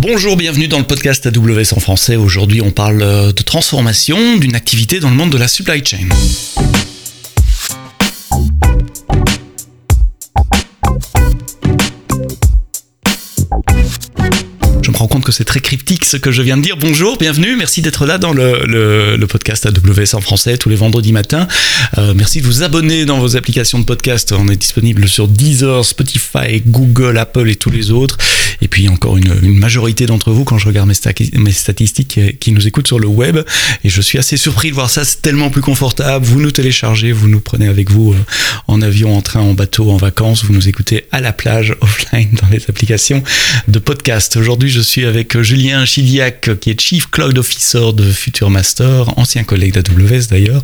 Bonjour, bienvenue dans le podcast AWS en français. Aujourd'hui, on parle euh, de transformation d'une activité dans le monde de la supply chain. C'est très cryptique ce que je viens de dire. Bonjour, bienvenue, merci d'être là dans le, le, podcast AWS en français tous les vendredis matins. Euh, merci de vous abonner dans vos applications de podcast. On est disponible sur Deezer, Spotify, Google, Apple et tous les autres. Et puis encore une, majorité d'entre vous, quand je regarde mes, statistiques, qui nous écoutent sur le web. Et je suis assez surpris de voir ça, c'est tellement plus confortable. Vous nous téléchargez, vous nous prenez avec vous euh, en avion, en train, en bateau, en vacances. Vous nous écoutez à la plage, offline, dans les applications de podcast. Aujourd'hui, je suis avec Julien Chidiac, qui est Chief Cloud Officer de Future Master, ancien collègue d'AWS d'ailleurs.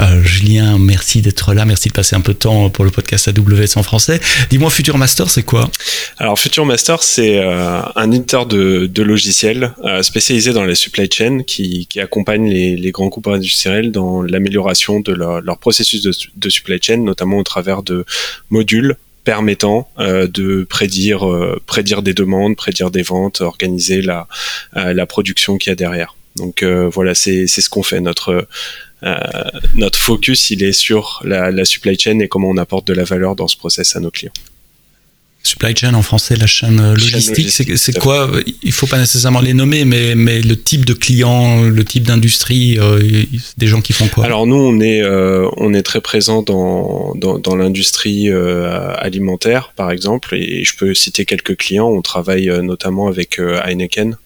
Euh, Julien, merci d'être là, merci de passer un peu de temps pour le podcast AWS en français. Dis-moi, Future Master, c'est quoi? Alors, Future Master, c'est euh, un éditeur de, logiciels euh, spécialisé dans la supply chain qui, accompagne les, les, grands groupes industriels dans l'amélioration de leur, processus de supply chain, notamment au travers de modules permettant euh, de prédire euh, prédire des demandes, prédire des ventes, organiser la euh, la production qu'il y a derrière. Donc euh, voilà, c'est ce qu'on fait. Notre notre focus, il est sur la, la supply chain et comment on apporte de la valeur dans ce process à nos clients. Supply chain en français, la chaîne logistique, c'est, c'est quoi Il faut pas nécessairement les nommer, mais, mais le type de client, le type d'industrie, euh, des gens qui font quoi? Alors nous, on est euh, on est très présent dans dans, dans l'industrie euh, alimentaire, par exemple, et je peux citer quelques clients. On travaille notamment avec Heineken.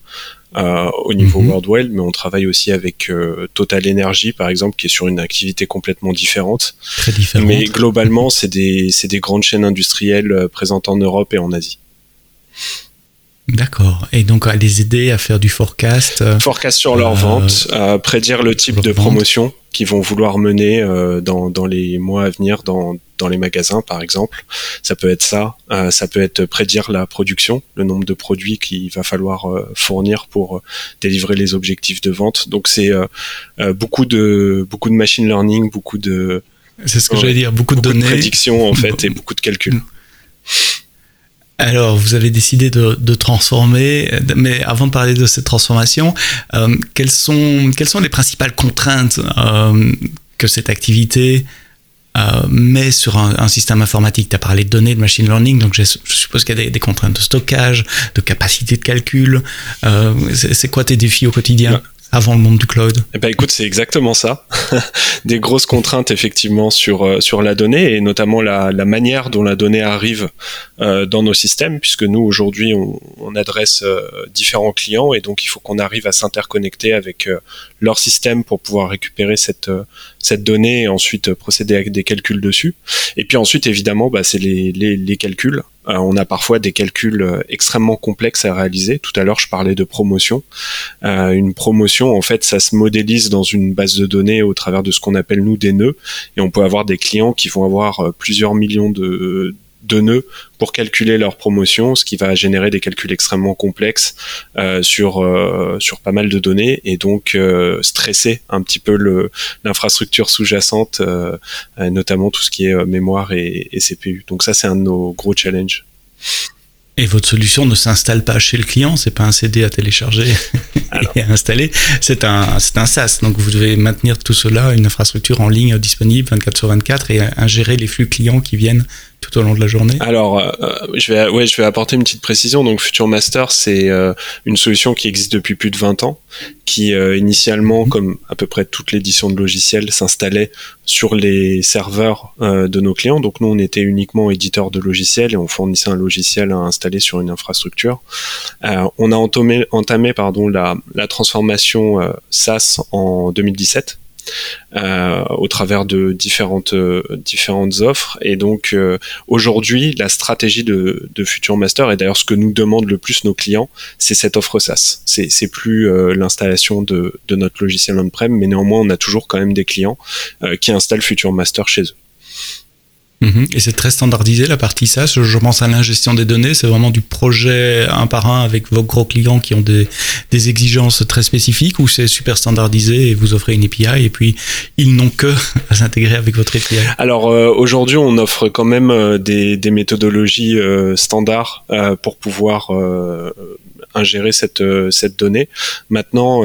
Euh, au niveau. Worldwell, mais on travaille aussi avec euh, Total Energy, par exemple, qui est sur une activité complètement différente. Très différente. Mais globalement, c'est des, des grandes chaînes industrielles euh, présentes en Europe et en Asie. D'accord. Et donc à les aider à faire du forecast. Forecast sur leur euh, vente, à prédire le type de promotion qu'ils vont vouloir mener euh, dans, dans les mois à venir dans, dans les magasins par exemple. Ça peut être ça. Euh, ça peut être prédire la production, le nombre de produits qu'il va falloir euh, fournir pour euh, délivrer les objectifs de vente. Donc c'est beaucoup de beaucoup de machine learning, beaucoup de c'est ce que j'allais dire, beaucoup, beaucoup de données, de prédictions en fait et beaucoup de calculs. Alors, vous avez décidé de, de, transformer, mais avant de parler de cette transformation, euh, quelles, sont, quelles sont les principales contraintes euh, que cette activité euh, met sur un, un système informatique? Tu as parlé de données, de machine learning, donc je, suppose qu'il y a des, des, contraintes de stockage, de capacité de calcul. Euh, C'est quoi tes défis au quotidien? Avant le monde du cloud Eh ben écoute, c'est exactement ça. Des grosses contraintes effectivement sur euh, sur la donnée et notamment la, la manière dont la donnée arrive euh, dans nos systèmes, puisque nous aujourd'hui on, on, adresse euh, différents clients et donc il faut qu'on arrive à s'interconnecter avec euh, leur système pour pouvoir récupérer cette euh, cette donnée et ensuite procéder à des calculs dessus. Et puis ensuite évidemment, bah, c'est les, les, les calculs on a parfois des calculs euh, extrêmement complexes à réaliser. Tout à l'heure, je parlais de promotion. Euh, une promotion, en fait, ça se modélise dans une base de données au travers de ce qu'on appelle nous des nœuds. Et on peut avoir des clients qui vont avoir plusieurs millions de de nœuds pour calculer leur promotion, ce qui va générer des calculs extrêmement complexes euh, sur euh, sur pas mal de données et donc euh, stresser un petit peu le l'infrastructure sous-jacente, notamment tout ce qui est mémoire et, et CPU. Donc ça, c'est un de nos gros challenges. Et votre solution ne s'installe pas chez le client, c'est pas un CD à télécharger Alors. et à installer, c'est un, c'est un SaaS. Donc vous devez maintenir tout cela, une infrastructure en ligne disponible 24 sur 24 et ingérer les flux clients qui viennent tout au long de la journée Alors, euh, je vais, ouais, je vais apporter une petite précision. Donc, Future Master, c'est euh, une solution qui existe depuis plus de 20 ans, qui euh, initialement, mmh. comme à peu près toute l'édition de logiciels, s'installait sur les serveurs euh, de nos clients. Donc, nous, on était uniquement éditeur de logiciels et on fournissait un logiciel à installer sur une infrastructure. Euh, on a entamé, entamé pardon, la, la transformation SaaS en 2017 euh, au travers de différentes euh, offres. Et donc euh, aujourd'hui, la stratégie de, de Future Master et d'ailleurs ce que nous demandent le plus nos clients, c'est cette offre SaaS. C'est plus l'installation de, de notre logiciel on-prem, mais néanmoins on a toujours quand même des clients qui installent Future Master chez eux. Mmh. Et c'est très standardisé la partie SaaS. Je pense à l'ingestion des données, c'est vraiment du projet un par un avec vos gros clients qui ont des, des exigences très spécifiques ou c'est super standardisé et vous offrez une API et puis ils n'ont que à s'intégrer avec votre API. Alors euh, aujourd'hui, on offre quand même euh, des, des méthodologies euh, standards euh, pour pouvoir ingérer cette cette donnée. Maintenant,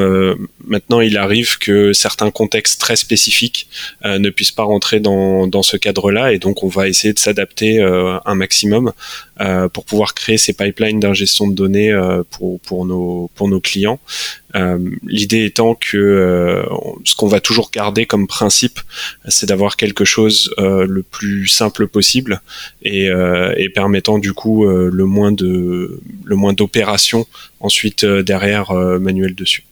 maintenant, il arrive que certains contextes très spécifiques ne puissent pas rentrer dans dans ce cadre-là, et donc on va essayer de s'adapter un maximum pour pouvoir créer ces pipelines d'ingestion de données pour pour nos pour nos clients. Euh, l'idée étant que euh, ce qu'on va toujours garder comme principe, c'est d'avoir quelque chose euh, le plus simple possible et, et permettant du coup le moins de le moins d'opérations ensuite derrière manuel dessus.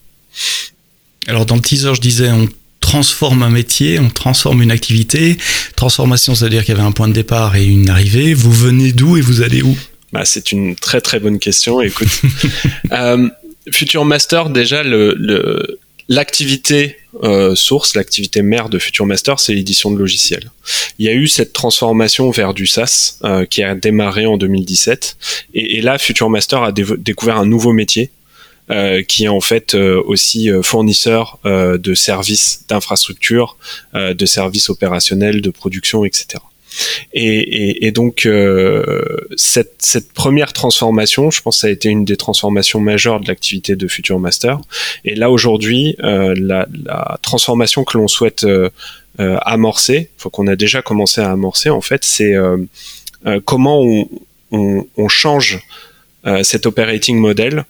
Alors dans le teaser, je disais on transforme un métier, on transforme une activité. Transformation, ça veut dire qu'il y avait un point de départ et une arrivée. Vous venez d'où et vous allez où? Bah, c'est une très très bonne question. Écoute, euh, Future Master, déjà, le, l'activité euh, source, l'activité mère de Future Master, c'est l'édition de logiciels. Il y a eu cette transformation vers du SaaS euh, qui a démarré en 2017. Et, et là, Future Master a découvert un nouveau métier qui est en fait euh, aussi euh, fournisseur de services d'infrastructure, de services opérationnels, de production, etc. Et, donc cette, première transformation, je pense, ça a été une des transformations majeures de l'activité de Future Master. Et là aujourd'hui, la, transformation que l'on souhaite amorcer, faut qu'on a déjà commencé à amorcer, en fait, c'est comment on, change cet operating model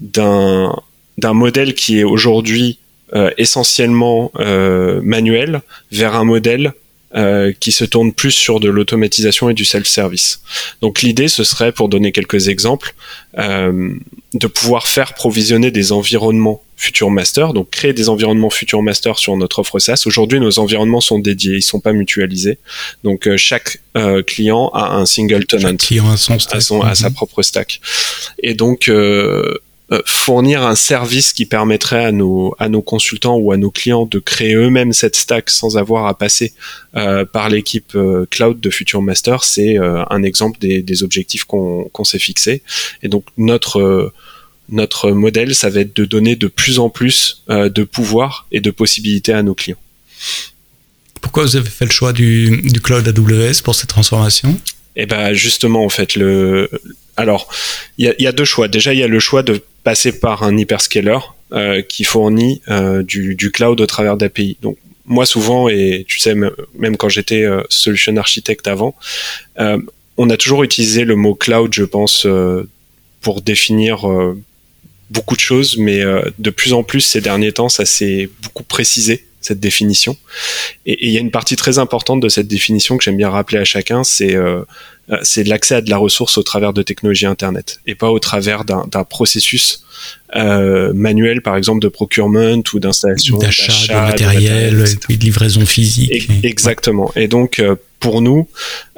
d'un d'un modèle qui est aujourd'hui euh, essentiellement euh, manuel vers un modèle euh, qui se tourne plus sur de l'automatisation et du self-service. Donc l'idée, ce serait, pour donner quelques exemples, euh, de pouvoir faire provisionner des environnements Future Master, donc créer des environnements Future Master sur notre offre SaaS. Aujourd'hui, nos environnements sont dédiés, ils sont pas mutualisés. Donc euh, chaque client a un single tenant, client a, son à, son, à sa mhm. propre stack. Et donc euh, fournir un service qui permettrait à nos à nos consultants ou à nos clients de créer eux-mêmes cette stack sans avoir à passer euh, par l'équipe euh, cloud de Future Master, c'est un exemple des, des objectifs qu'on qu'on s'est fixés. Et donc notre notre modèle, ça va être de donner de plus en plus de pouvoir et de possibilités à nos clients. Pourquoi vous avez fait le choix du, du cloud AWS pour cette transformation? Eh ben justement, en fait, le alors il y a, y a, deux choix. Déjà, il y a le choix de passer par un hyperscaler euh, qui fournit euh, du, du, cloud au travers d'API. Donc moi souvent, et tu sais, même quand j'étais euh, solution architecte avant, euh, on a toujours utilisé le mot cloud, je pense, euh, pour définir beaucoup de choses, mais de plus en plus ces derniers temps, ça s'est beaucoup précisé cette définition. Et il y a une partie très importante de cette définition que j'aime bien rappeler à chacun, c'est euh, euh, c'est l'accès à de la ressource au travers de technologies Internet et pas au travers d'un processus euh, manuel, par exemple de procurement ou d'installation d'achat de matériel, et puis de livraison physique. exactement. Et donc euh, pour nous,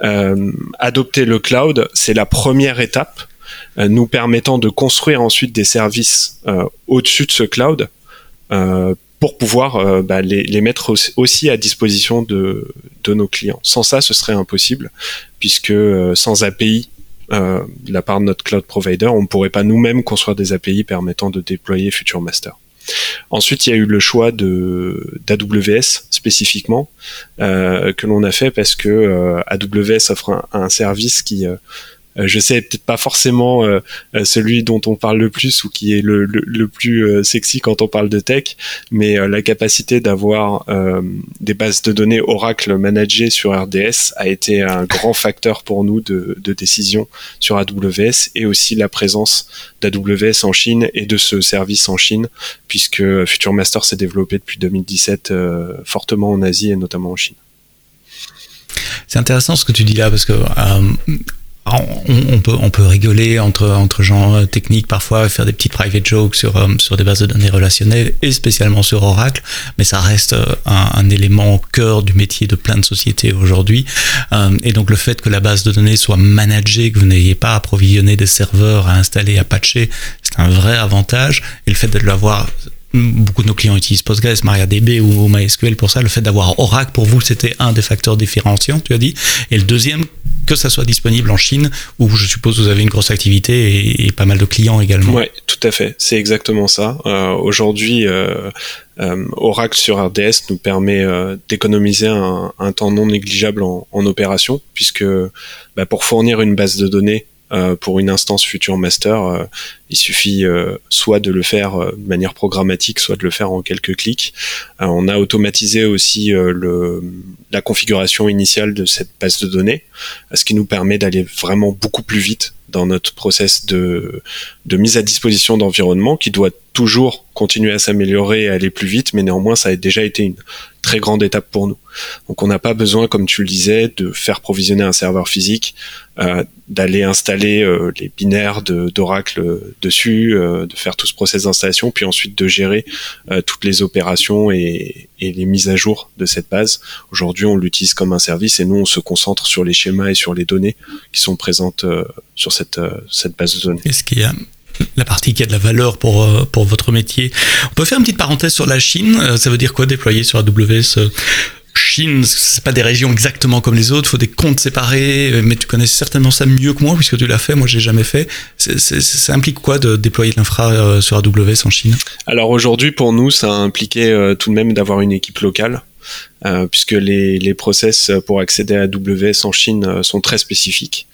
euh, adopter le cloud, c'est la première étape nous permettant de construire ensuite des services au-dessus de ce cloud pour pouvoir euh, bah, les, les, mettre aussi à disposition de, de, nos clients. Sans ça, ce serait impossible, puisque euh, sans API euh, de la part de notre cloud provider, on ne pourrait pas nous-mêmes construire des API permettant de déployer Future Master. Ensuite, il y a eu le choix de d'AWS spécifiquement euh, que l'on a fait parce que AWS offre un, un service qui je sais peut-être pas forcément euh, euh, celui dont on parle le plus ou qui est le, le, plus sexy quand on parle de tech, mais la capacité d'avoir des bases de données Oracle managées sur RDS a été un grand facteur pour nous de, de décision sur AWS et aussi la présence d'AWS en Chine et de ce service en Chine, puisque Future Master s'est développé depuis 2017 fortement en Asie et notamment en Chine. C'est intéressant ce que tu dis là parce que on, peut, on peut rigoler entre, entre gens euh, techniques parfois, faire des petites private jokes sur, euh, sur des bases de données relationnelles et spécialement sur Oracle, mais ça reste euh, un, élément au cœur du métier de plein de sociétés aujourd'hui. et donc le fait que la base de données soit managée, que vous n'ayez pas à approvisionner des serveurs, à installer, à patcher, c'est un vrai avantage. Et le fait de l'avoir beaucoup de nos clients utilisent Postgres, MariaDB ou MySQL pour ça. Le fait d'avoir Oracle pour vous, c'était un des facteurs différenciants, tu as dit. Et le deuxième, que ça soit disponible en Chine, où je suppose vous avez une grosse activité et, pas mal de clients également. Oui, tout à fait. C'est exactement ça. Euh, Aujourd'hui, euh, euh, Oracle sur RDS nous permet d'économiser un, temps non négligeable en, en opération, puisque bah, pour fournir une base de données pour une instance future master, il suffit soit de le faire de manière programmatique, soit de le faire en quelques clics. on a automatisé aussi la configuration initiale de cette base de données, ce qui nous permet d'aller vraiment beaucoup plus vite dans notre process de, mise à disposition d'environnement qui doit toujours continuer à s'améliorer et aller plus vite, mais néanmoins ça a déjà été une très grande étape pour nous. Donc on n'a pas besoin, comme tu le disais, de faire provisionner un serveur physique, euh, d'aller installer euh, les binaires d'Oracle dessus, euh, de faire tout ce process d'installation, puis ensuite de gérer toutes les opérations et, et, les mises à jour de cette base. Aujourd'hui, on l'utilise comme un service et nous, on se concentre sur les schémas et sur les données qui sont présentes sur cette, cette base de données. Est-ce qu'il y a la partie qui a de la valeur pour, euh, pour votre métier? On peut faire une petite parenthèse sur la Chine. Euh, ça veut dire quoi déployer sur AWS euh, Chine, c'est pas des régions exactement comme les autres, faut des comptes séparés, mais tu connais certainement ça mieux que moi puisque tu l'as fait, moi j'ai jamais fait. ça implique quoi de déployer l'infra sur AWS en Chine? Alors aujourd'hui pour nous ça a impliqué tout de même d'avoir une équipe locale euh, puisque les, process pour accéder à AWS en Chine euh, sont très spécifiques.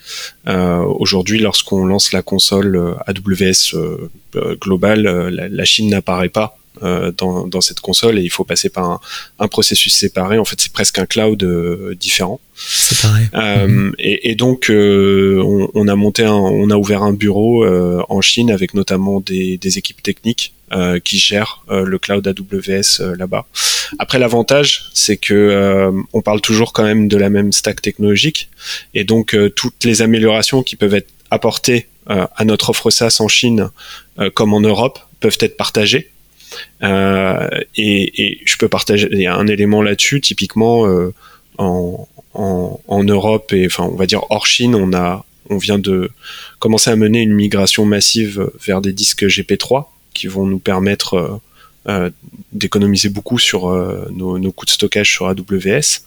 Euh, Aujourd'hui, lorsqu'on lance la console euh, AWS globale, la, Chine n'apparaît pas euh, dans, dans, cette console et il faut passer par un, un processus séparé. En fait, c'est presque un cloud euh, différent. Séparé. Euh, mhm. et, et, donc, on, on, a monté, un, on a ouvert un bureau en Chine avec notamment des, des équipes techniques qui gèrent le cloud AWS là-bas. Après, l'avantage, c'est que on parle toujours quand même de la même stack technologique et donc toutes les améliorations qui peuvent être apportées à notre offre SaaS en Chine comme en Europe peuvent être partagées euh, et, et, je peux partager il y a un élément là-dessus. Typiquement, euh, en, en, en, Europe et enfin on va dire hors Chine, on a on vient de commencer à mener une migration massive vers des disques GP3 qui vont nous permettre euh, d'économiser beaucoup sur nos, nos, coûts de stockage sur AWS.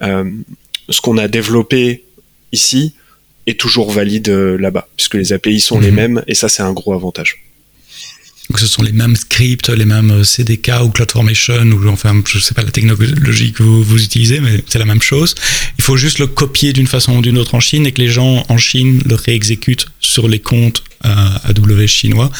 Ce qu'on a développé ici est toujours valide là-bas, puisque les API sont les mhm. mêmes, et ça c'est un gros avantage. Donc ce sont les mêmes scripts, les mêmes euh, CDK ou CloudFormation ou enfin je sais pas la technologie que vous, vous utilisez, mais c'est la même chose. Il faut juste le copier d'une façon ou d'une autre en Chine et que les gens en Chine le réexécutent sur les comptes euh, AWS chinois.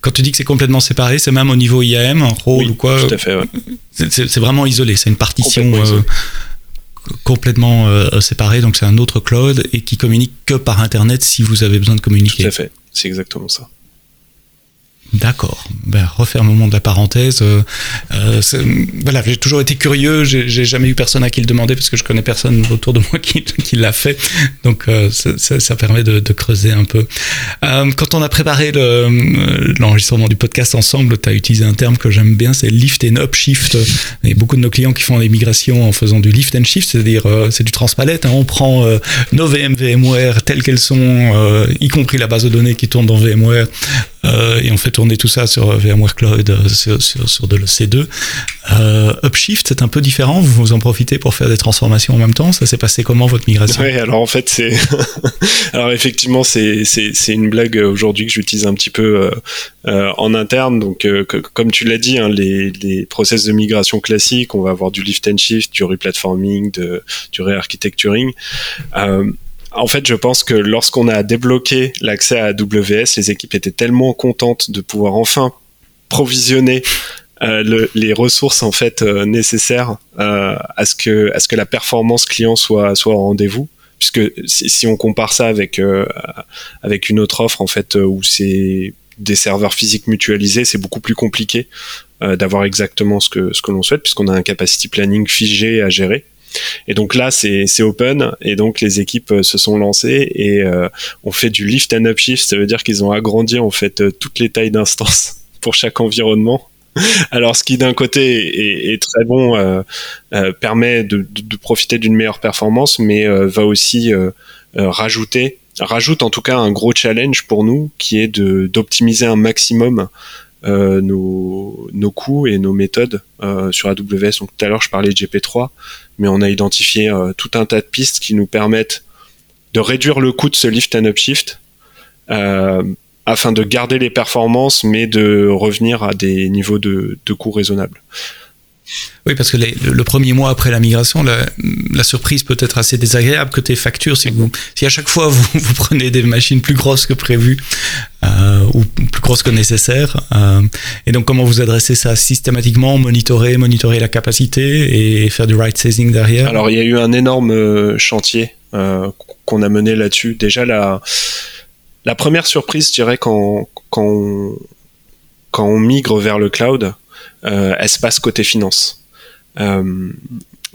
Quand tu dis que c'est complètement séparé, c'est même au niveau IAM, un rôle ou quoi Tout à fait. Ouais. C'est vraiment isolé, c'est une partition complètement, euh, complètement euh, séparée, donc c'est un autre cloud et qui communique que par Internet si vous avez besoin de communiquer. Tout à fait, c'est exactement ça. D'accord. Ben, refermement de la parenthèse. Euh, euh, voilà, j'ai toujours été curieux. J'ai jamais eu personne à qui le demander parce que je connais personne autour de moi qui, qui l'a fait. Donc euh, ça, ça, permet de, de, creuser un peu. Euh, quand on a préparé l'enregistrement du podcast ensemble, tu as utilisé un terme que j'aime bien, c'est lift and upshift. Il y a beaucoup de nos clients qui font des migrations en faisant du lift and shift, c'est-à-dire c'est du transpalette. Hein. On prend nos VM VMware telles qu'elles sont, y compris la base de données qui tourne dans VMware, et on fait tourner tout ça sur VMware Cloud, euh, sur, sur, de l'EC2. Euh, Upshift, c'est un peu différent. Vous en profitez pour faire des transformations en même temps. Ça s'est passé comment votre migration? Oui, alors en fait, c'est. alors effectivement, c'est une blague aujourd'hui que j'utilise un petit peu euh, euh, en interne. Donc, euh, comme tu l'as dit, hein, les, les process de migration classiques, on va avoir du lift and shift, du replatforming, de, du re-architecturing. Euh, en fait, je pense que lorsqu'on a débloqué l'accès à AWS, les équipes étaient tellement contentes de pouvoir enfin provisionner euh, le, les ressources en fait euh, nécessaires euh, à ce que la performance client soit au rendez-vous. Puisque si, on compare ça avec avec une autre offre en fait où c'est des serveurs physiques mutualisés c'est beaucoup plus compliqué d'avoir exactement ce que ce que l'on souhaite puisqu'on a un capacity planning figé à gérer et donc là, c'est open, et donc les équipes euh, se sont lancées et euh, on fait du lift and upshift. Ça veut dire qu'ils ont agrandi en fait euh, toutes les tailles d'instances pour chaque environnement. Alors, ce qui d'un côté est, très bon, euh, permet de, de, profiter d'une meilleure performance, mais va aussi rajouter, rajoute en tout cas un gros challenge pour nous, qui est d'optimiser un maximum euh, nos, coûts et nos méthodes euh, sur AWS. Donc tout à l'heure je parlais de GP3, mais on a identifié euh, tout un tas de pistes qui nous permettent de réduire le coût de ce lift and upshift afin de garder les performances, mais de revenir à des niveaux de coûts raisonnables. Oui, parce que le premier mois après la migration, la, surprise peut être assez désagréable côté facture. Si, si à chaque fois vous, prenez des machines plus grosses que prévu euh, ou plus grosses que nécessaire, euh, et donc comment vous adressez ça systématiquement, monitorer, monitorer la capacité et faire du right sizing derrière? Alors il y a eu un énorme euh, chantier qu'on a mené là-dessus. Déjà la, première surprise, je dirais, quand, quand on migre vers le cloud, elle se passe côté finance. Euh,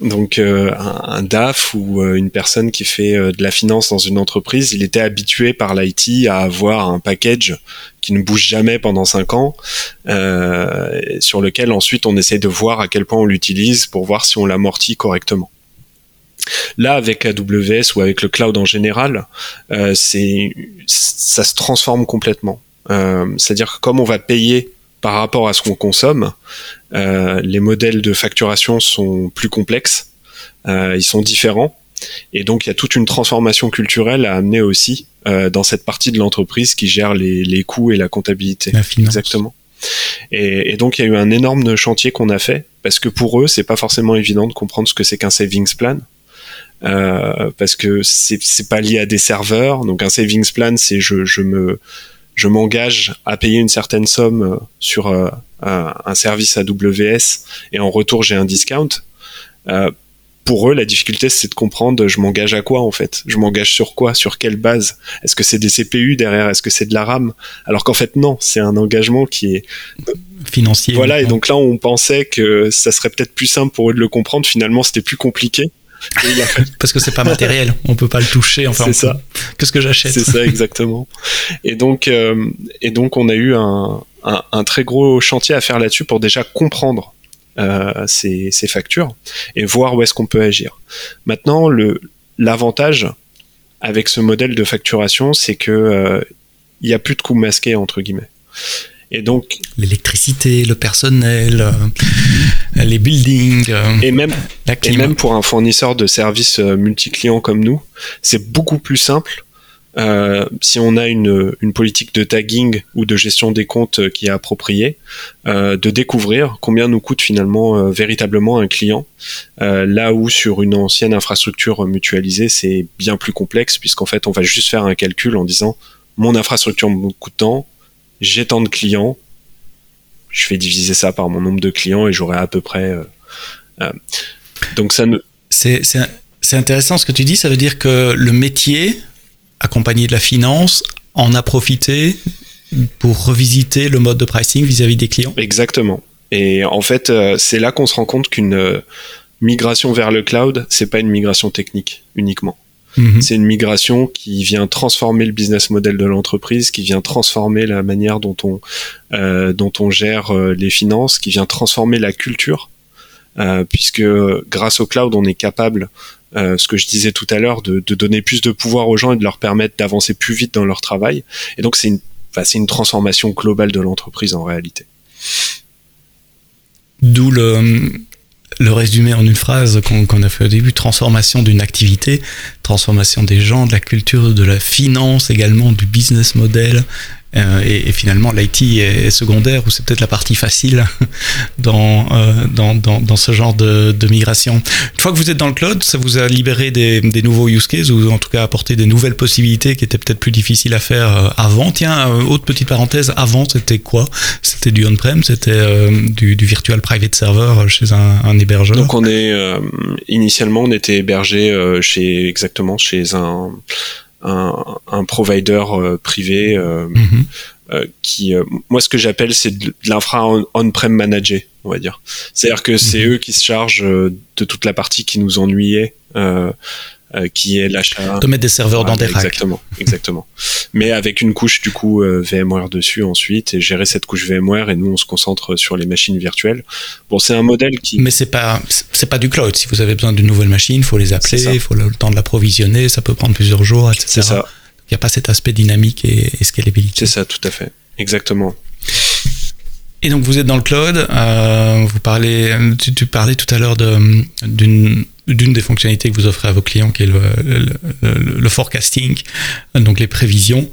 donc euh, un, DAF ou euh, une personne qui fait de la finance dans une entreprise, il était habitué par l'IT à avoir un package qui ne bouge jamais pendant 5 ans, sur lequel ensuite on essaie de voir à quel point on l'utilise pour voir si on l'amortit correctement. Là, avec AWS ou avec le cloud en général, c'est ça se transforme complètement. C'est-à-dire que comme on va payer par rapport à ce qu'on consomme, euh, les modèles de facturation sont plus complexes, euh, ils sont différents, et donc il y a toute une transformation culturelle à amener aussi euh, dans cette partie de l'entreprise qui gère les, les, coûts et la comptabilité. La Exactement. Et, et, donc il y a eu un énorme chantier qu'on a fait parce que pour eux c'est pas forcément évident de comprendre ce que c'est qu'un savings plan. Euh, parce que c'est pas lié à des serveurs. Donc un savings plan, c'est je, je me je m'engage à payer une certaine somme euh, sur euh, un service AWS et en retour j'ai un discount. Euh, pour eux, la difficulté, c'est de comprendre, je m'engage à quoi en fait? Je m'engage sur quoi? Sur quelle base? Est-ce que c'est des CPU derrière? Est-ce que c'est de la RAM? Alors qu'en fait, non, c'est un engagement qui est financier. Voilà, et donc là, on pensait que ça serait peut-être plus simple pour eux de le comprendre. Finalement, c'était plus compliqué. Parce que c'est pas matériel, on peut pas le toucher. Enfin, c'est ça. Qu'est-ce que j'achète C'est ça exactement. Et donc, euh, et donc, on a eu un, un, très gros chantier à faire là-dessus pour déjà comprendre euh, ces, ces, factures et voir où est-ce qu'on peut agir. Maintenant, le l'avantage avec ce modèle de facturation, c'est que euh, il y a plus de coûts masqués entre guillemets. Et donc l'électricité, le personnel, euh, les buildings, euh, et même et même pour un fournisseur de services euh, multi-clients comme nous, c'est beaucoup plus simple euh, si on a une, une, politique de tagging ou de gestion des comptes qui est appropriée, euh, de découvrir combien nous coûte finalement véritablement un client, là où sur une ancienne infrastructure mutualisée c'est bien plus complexe puisqu'en fait on va juste faire un calcul en disant mon infrastructure me coûte tant, j'ai tant de clients, je vais diviser ça par mon nombre de clients et j'aurai à peu près. Euh, euh, donc ça ne. C'est, c'est, intéressant ce que tu dis. Ça veut dire que le métier, accompagné de la finance, en a profité pour revisiter le mode de pricing vis-à-vis des clients. Exactement. Et en fait, euh, c'est là qu'on se rend compte qu'une migration vers le cloud, c'est pas une migration technique uniquement. Mhm. C'est une migration qui vient transformer le business model de l'entreprise, qui vient transformer la manière dont on euh, dont on gère euh, les finances, qui vient transformer la culture, euh, puisque grâce au cloud, on est capable, euh, ce que je disais tout à l'heure, de, de, donner plus de pouvoir aux gens et de leur permettre d'avancer plus vite dans leur travail. Et donc c'est une, enfin, une transformation globale de l'entreprise en réalité. D'où le le résumé en une phrase qu'on a fait au début, transformation d'une activité, transformation des gens, de la culture, de la finance également, du business model, euh, et, finalement, l'IT est, secondaire ou c'est peut-être la partie facile dans, euh, dans, dans, dans, ce genre de, de, migration. Une fois que vous êtes dans le cloud, ça vous a libéré des, des, nouveaux use cases ou en tout cas apporté des nouvelles possibilités qui étaient peut-être plus difficiles à faire euh, avant? Tiens, autre petite parenthèse, avant c'était quoi? C'était du on-prem, c'était du, du, virtual private server chez un, un hébergeur? Donc on est initialement on était hébergé chez exactement chez un un, un provider euh, privé euh, mhm. euh, qui, moi, ce que j'appelle, c'est de, l'infra on-prem managé, on va dire. C'est-à-dire que c'est mhm. eux qui se chargent de toute la partie qui nous ennuyait. Euh, qui est l'achat. De mettre des serveurs dans des racks. Exactement, exactement. Mais avec une couche du coup euh, VMware dessus ensuite et gérer cette couche VMware et nous on se concentre sur les machines virtuelles. Bon, c'est un modèle qui. Mais c'est pas c'est pas du cloud. Si vous avez besoin d'une nouvelle machine, il faut les appeler, il faut le temps de l'approvisionner, ça peut prendre plusieurs jours, etc. C'est ça. Il n'y a pas cet aspect dynamique et, et scalabilité. C'est ça, tout à fait. Exactement. Et donc vous êtes dans le cloud, euh, vous parlez, tu, tu, parlais tout à l'heure d'une d'une des fonctionnalités que vous offrez à vos clients, qui est le, forecasting, donc les prévisions.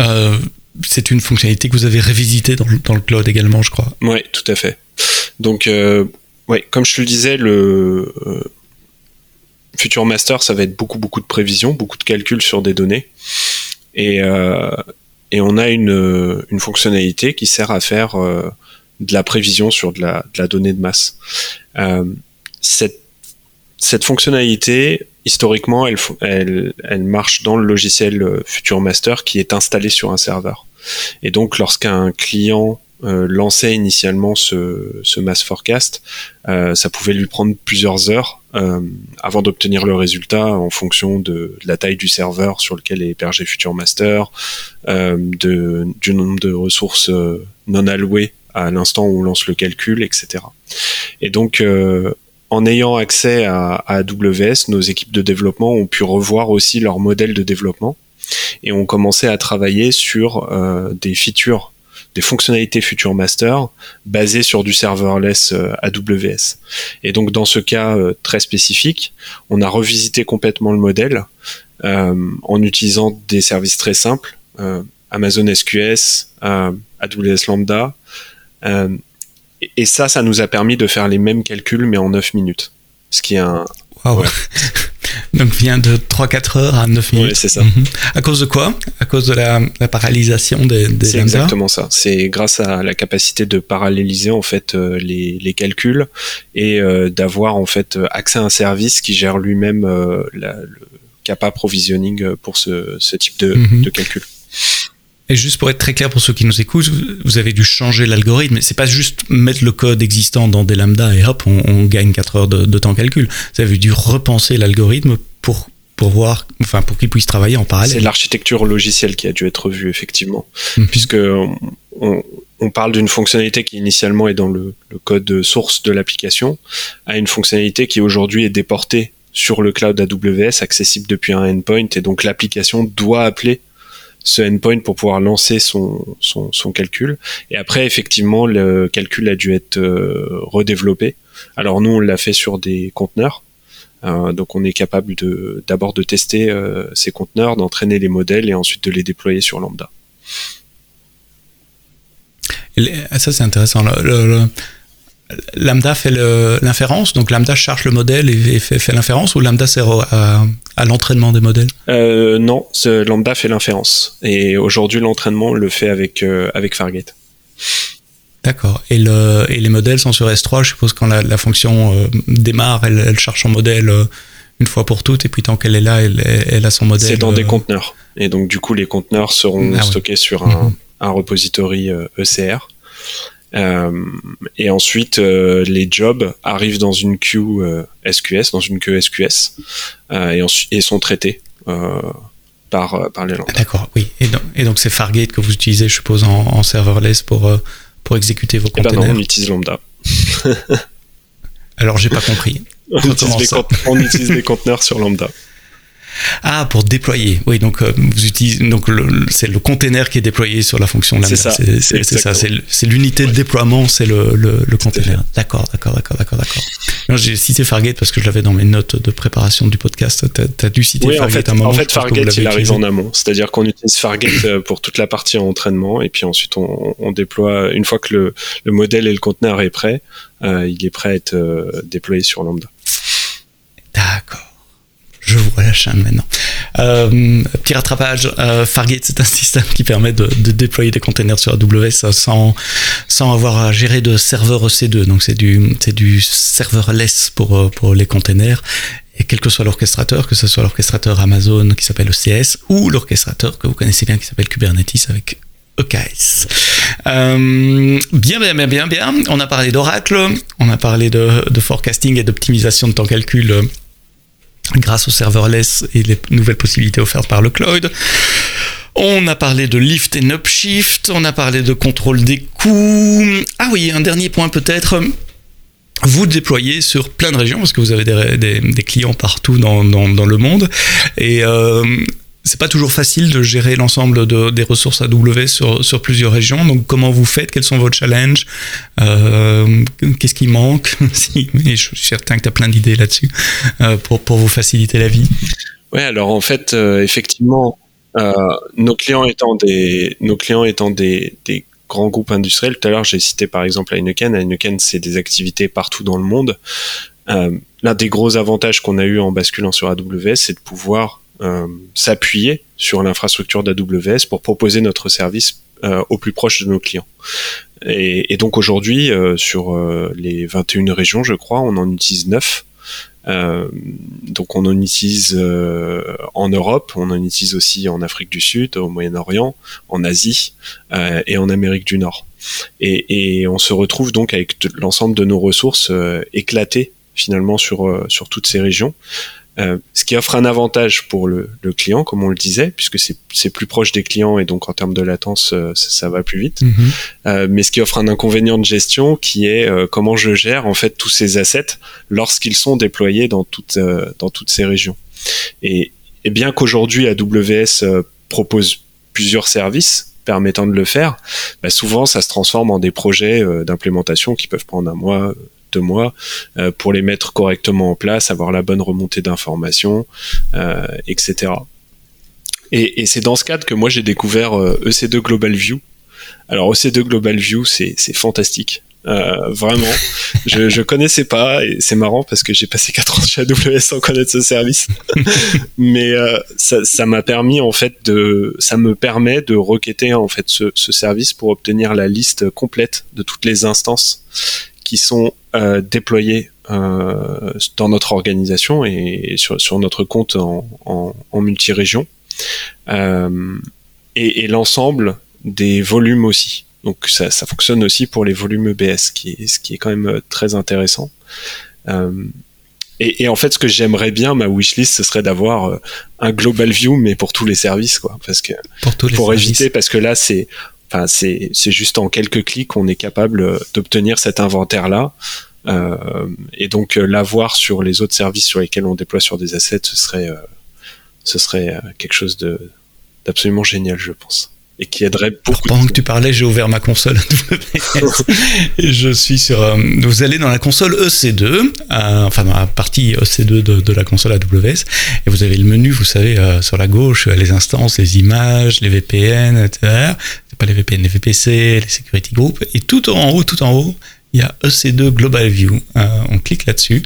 Euh, c'est une fonctionnalité que vous avez révisitée dans, le cloud également, je crois. Oui, tout à fait. Donc, euh, comme je te le disais, le Future Master, ça va être beaucoup, beaucoup de prévisions, beaucoup de calculs sur des données. Et, et on a une, une, fonctionnalité qui sert à faire de la prévision sur de la, de la donnée de masse. cette, cette fonctionnalité, historiquement, elle, marche dans le logiciel Future Master qui est installé sur un serveur. Et donc, lorsqu'un client euh, lançait initialement ce, ce mass forecast, euh, ça pouvait lui prendre plusieurs heures euh, avant d'obtenir le résultat en fonction de, la taille du serveur sur lequel est hébergé Future Master, du nombre de ressources non allouées à l'instant où on lance le calcul, etc. Et donc, en ayant accès à, AWS, nos équipes de développement ont pu revoir aussi leur modèle de développement et ont commencé à travailler sur des features des fonctionnalités Future Master basées sur du serverless euh, AWS. Et donc dans ce cas euh, très spécifique, on a revisité complètement le modèle euh, en utilisant des services très simples, Amazon SQS, AWS Lambda. Et ça, ça nous a permis de faire les mêmes calculs mais en 9 minutes. Ce qui est un... Donc vient de 3-4 heures à 9 minutes. Oui, c'est ça. Mhm. À cause de quoi? À cause de la, parallélisation des, des C'est exactement ça. C'est grâce à la capacité de paralléliser en fait euh, les, les, calculs et euh, d'avoir en fait accès à un service qui gère lui-même euh, le capa provisioning pour ce, ce type de, mhm. de calcul. Et juste pour être très clair pour ceux qui nous écoutent, vous avez dû changer l'algorithme. C'est pas juste mettre le code existant dans des lambda et hop, on, gagne 4 heures de, temps calcul. Vous avez dû repenser l'algorithme pour pour voir, enfin pour qu'il puisse travailler en parallèle. C'est l'architecture logicielle qui a dû être revue effectivement, mhm. puisque on, on, parle d'une fonctionnalité qui initialement est dans le, le code source de l'application, à une fonctionnalité qui aujourd'hui est déportée sur le cloud AWS, accessible depuis un endpoint, et donc l'application doit appeler ce endpoint pour pouvoir lancer son, son, son, calcul. Et après, effectivement, le calcul a dû être euh, redéveloppé. Alors nous, on l'a fait sur des conteneurs. Euh, donc on est capable de d'abord de tester euh, ces conteneurs, d'entraîner les modèles et ensuite de les déployer sur Lambda. Ça c'est intéressant. le, Lambda fait l'inférence, donc Lambda charge le modèle et fait, fait l'inférence, ou Lambda sert à, à l'entraînement des modèles? Euh, Non, Lambda fait l'inférence. Et aujourd'hui, l'entraînement le fait avec, euh, avec Fargate. D'accord. Et, le, et les modèles sont sur S3, je suppose quand la, fonction euh, démarre, elle, elle, cherche son modèle une fois pour toutes, et puis tant qu'elle est là, elle, elle, a son modèle. C'est dans des conteneurs. Et donc, du coup, les conteneurs seront ah stockés sur un, mhm. un repository ECR. Euh, et ensuite, euh, les jobs arrivent dans une queue SQS, euh, dans une queue SQS, et, et, sont traités par, par les langues. D'accord, oui. Et donc, c'est Fargate que vous utilisez, je suppose, en, serverless pour, pour exécuter vos conteneurs eh ben non, on utilise Lambda. Alors, j'ai pas compris. on, utilise on utilise des conteneurs sur Lambda. Ah, pour déployer. Oui, donc euh, vous utilisez donc c'est le container qui est déployé sur la fonction lambda. C'est ça. C'est l'unité de déploiement, c'est le, le, container. D'accord, d'accord, d'accord, d'accord, d'accord. J'ai cité Fargate parce que je l'avais dans mes notes de préparation du podcast. Tu as, dû citer oui, Fargate en fait, à un moment. En fait, Fargate, il arrive en amont. C'est-à-dire qu'on utilise Fargate euh, pour toute la partie en entraînement et puis ensuite on, on déploie, une fois que le, le modèle et le conteneur est prêt, euh, il est prêt à être déployé sur Lambda. D'accord je vois la chaîne maintenant. Euh, petit rattrapage, euh, Fargate, c'est un système qui permet de, déployer des containers sur AWS sans, sans avoir à gérer de serveur EC2. Donc c'est du, c'est du serverless pour, euh, pour les containers. Et quel que soit l'orchestrateur, que ce soit l'orchestrateur Amazon qui s'appelle ECS ou l'orchestrateur que vous connaissez bien qui s'appelle Kubernetes avec EKS. Euh, bien, bien, bien, bien, bien. On a parlé d'Oracle, on a parlé de, de forecasting et d'optimisation de temps calcul grâce au serverless et les nouvelles possibilités offertes par le cloud. On a parlé de lift et upshift, on a parlé de contrôle des coûts. Ah oui, un dernier point peut-être. Vous déployez sur plein de régions parce que vous avez des, clients partout dans, le monde. Et euh, c'est pas toujours facile de gérer l'ensemble de, des ressources AWS sur, plusieurs régions. Donc, comment vous faites? Quels sont vos challenges? Euh, Qu'est-ce qui manque? Je suis certain que tu as plein d'idées là-dessus euh, pour, vous faciliter la vie. Oui, alors en fait, euh, effectivement, nos clients étant des, nos clients étant des, grands groupes industriels. Tout à l'heure, j'ai cité par exemple Heineken. Heineken, c'est des activités partout dans le monde. L'un des gros avantages qu'on a eu en basculant sur AWS, c'est de pouvoir s'appuyer sur l'infrastructure d'AWS pour proposer notre service euh, au plus proche de nos clients. Et, et donc aujourd'hui, euh, sur euh, les 21 régions, je crois, on en utilise 9. Euh, donc on en utilise euh, en Europe, on en utilise aussi en Afrique du Sud, au Moyen-Orient, en Asie euh, et en Amérique du Nord. Et, et on se retrouve donc avec l'ensemble de nos ressources éclatées finalement sur sur toutes ces régions. Euh, ce qui offre un avantage pour le, le, client, comme on le disait, puisque c'est plus proche des clients et donc en termes de latence, euh, ça, ça, va plus vite. Mhm. euh, mais ce qui offre un inconvénient de gestion, qui est euh, comment je gère en fait tous ces assets lorsqu'ils sont déployés dans toutes euh, dans toutes ces régions. Et, et bien qu'aujourd'hui AWS propose plusieurs services permettant de le faire, bah souvent ça se transforme en des projets d'implémentation qui peuvent prendre un mois, deux mois euh, pour les mettre correctement en place, avoir la bonne remontée d'informations, euh, etc. Et, et c'est dans ce cadre que moi j'ai découvert euh, EC2 Global View. Alors EC2 Global View, c'est fantastique. Euh, vraiment, je, je connaissais pas et c'est marrant parce que j'ai passé 4 ans chez AWS sans connaître ce service. Mais euh, ça m'a permis en fait de, ça me permet de requêter en fait ce, ce, service pour obtenir la liste complète de toutes les instances qui sont euh, déployées euh, dans notre organisation et sur, sur notre compte en, en, en multi-région. Euh, et, et l'ensemble des volumes aussi. Donc ça, ça, fonctionne aussi pour les volumes EBS, qui est, ce qui est quand même euh, très intéressant. Euh, et, et, en fait, ce que j'aimerais bien, ma wishlist, ce serait d'avoir un global view, mais pour tous les services, quoi. Parce que pour, tous les pour services. éviter, parce que là, c'est, enfin, c'est, c'est juste en quelques clics qu'on est capable euh, d'obtenir cet inventaire-là. Euh, et donc l'avoir sur les autres services sur lesquels on déploie sur des assets, ce serait, ce serait quelque chose de d'absolument génial, je pense et qui aiderait beaucoup. Pendant que tu parlais, j'ai ouvert ma console et je suis sur. Euh, vous allez dans la console EC2, euh, enfin dans la partie EC2 de, de, la console AWS, et vous avez le menu, vous savez, euh, sur la gauche, les instances, les images, les VPN, etc. Pas les VPN, les VPC, les security groups, et tout en haut, tout en haut, il y a EC2 Global View. Euh, on clique là-dessus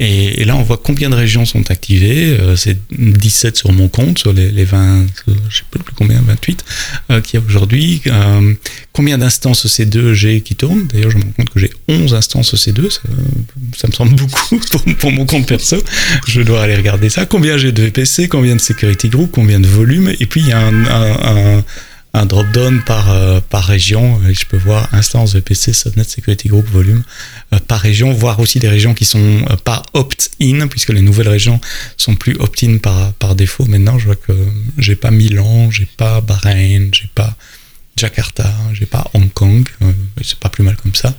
et, là on voit combien de régions sont activées. Euh, c'est 17 sur mon compte, sur les, les 20, je sais pas plus combien, 28 euh, qu'il y a aujourd'hui. combien d'instances EC2 j'ai qui tournent D'ailleurs, je me rends compte que j'ai 11 instances EC2. Ça, me semble beaucoup pour, mon compte perso. Je dois aller regarder ça. Combien j'ai de VPC Combien de security group Combien de volume Et puis il y a un un drop-down par, euh, par région. Et je peux voir instance VPC, Subnet Security Group, volume euh, par région, voir aussi des régions qui sont euh, pas opt-in, puisque les nouvelles régions sont plus opt-in par, par défaut. Maintenant, je vois que j'ai pas Milan, j'ai pas Bahreïn, j'ai pas Jakarta, j'ai pas Hong Kong. c'est pas plus mal comme ça.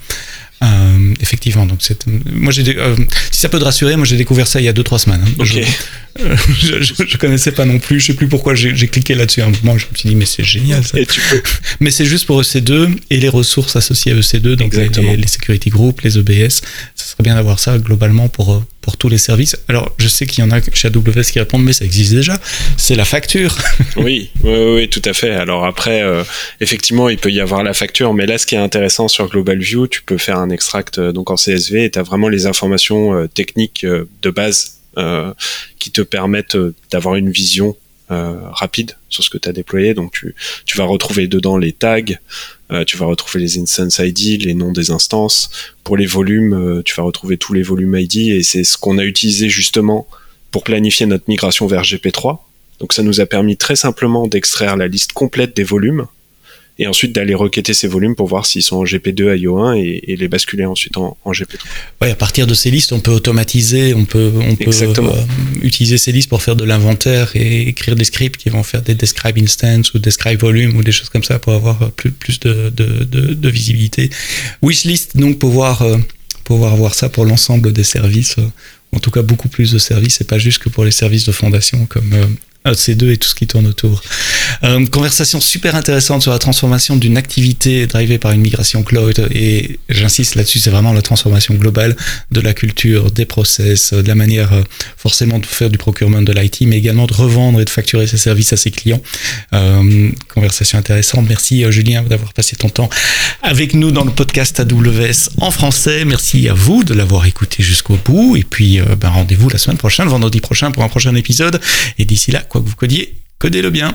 Euh, effectivement, donc c'est moi j'ai euh, si ça peut te rassurer, moi j'ai découvert ça il y a 2-3 semaines. Hein. Okay. Je, je, je, connaissais pas non plus, je sais plus pourquoi j'ai cliqué là-dessus à un moment, je me suis dit mais c'est génial ça. Peux... mais c'est juste pour EC2 et les ressources associées à EC2, donc les, les, security groups, les EBS, ça serait bien d'avoir ça globalement pour pour tous les services. Alors, je sais qu'il y en a chez AWS qui répondent, mais ça existe déjà. C'est la facture. oui, oui, oui, tout à fait. Alors après, euh, effectivement, il peut y avoir la facture, mais là, ce qui est intéressant sur Global View, tu peux faire un extract euh, donc en CSV et tu as vraiment les informations euh, techniques de base qui te permettent d'avoir une vision rapide sur ce que tu as déployé. Donc, tu, tu vas retrouver dedans les tags, euh, tu vas retrouver les instance ID, les noms des instances. Pour les volumes, euh, tu vas retrouver tous les volumes ID et c'est ce qu'on a utilisé justement pour planifier notre migration vers GP3. Donc ça nous a permis très simplement d'extraire la liste complète des volumes et ensuite d'aller requêter ces volumes pour voir s'ils sont en GP2 IO1 et, et les basculer ensuite en, en GP3. Ouais, à partir de ces listes, on peut automatiser, on peut, on peut euh, utiliser ces listes pour faire de l'inventaire et écrire des scripts qui vont faire des describe instance ou describe volume ou des choses comme ça pour avoir plus, plus de, de, de, de visibilité. Wishlist, donc pouvoir, euh, pouvoir avoir ça pour l'ensemble des services, euh, en tout cas beaucoup plus de services et pas juste que pour les services de fondation comme EC2 et tout ce qui tourne autour. Euh, conversation super intéressante sur la transformation d'une activité drivée par une migration cloud. Et j'insiste là-dessus, c'est vraiment la transformation globale de la culture, des process, de la manière forcément de faire du procurement de l'IT, mais également de revendre et de facturer ses services à ses clients. conversation intéressante. Merci Julien d'avoir passé ton temps avec nous dans le podcast AWS en français. Merci à vous de l'avoir écouté jusqu'au bout. Et puis, ben, rendez-vous la semaine prochaine, vendredi prochain, pour un prochain épisode. Et d'ici là, quoi que vous codiez, Codez-le bien.